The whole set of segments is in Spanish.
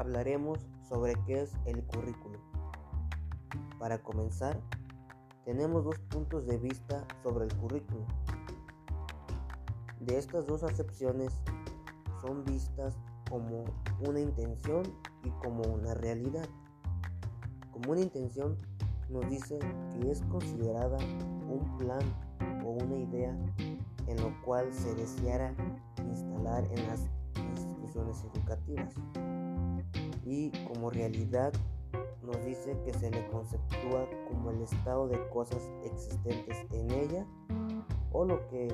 hablaremos sobre qué es el currículum. Para comenzar, tenemos dos puntos de vista sobre el currículum. De estas dos acepciones son vistas como una intención y como una realidad. Como una intención nos dice que es considerada un plan o una idea en lo cual se deseara instalar en las instituciones educativas. Y como realidad nos dice que se le conceptúa como el estado de cosas existentes en ella o lo que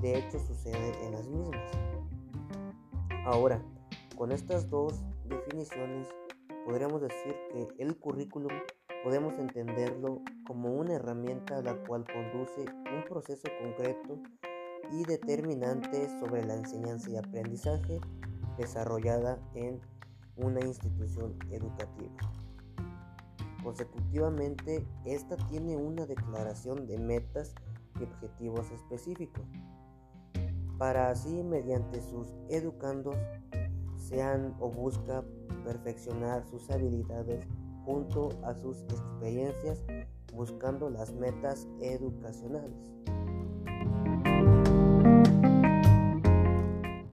de hecho sucede en las mismas. Ahora, con estas dos definiciones podríamos decir que el currículum podemos entenderlo como una herramienta la cual conduce un proceso concreto y determinante sobre la enseñanza y aprendizaje desarrollada en una institución educativa. Consecutivamente, esta tiene una declaración de metas y objetivos específicos, para así mediante sus educandos sean o busca perfeccionar sus habilidades junto a sus experiencias buscando las metas educacionales.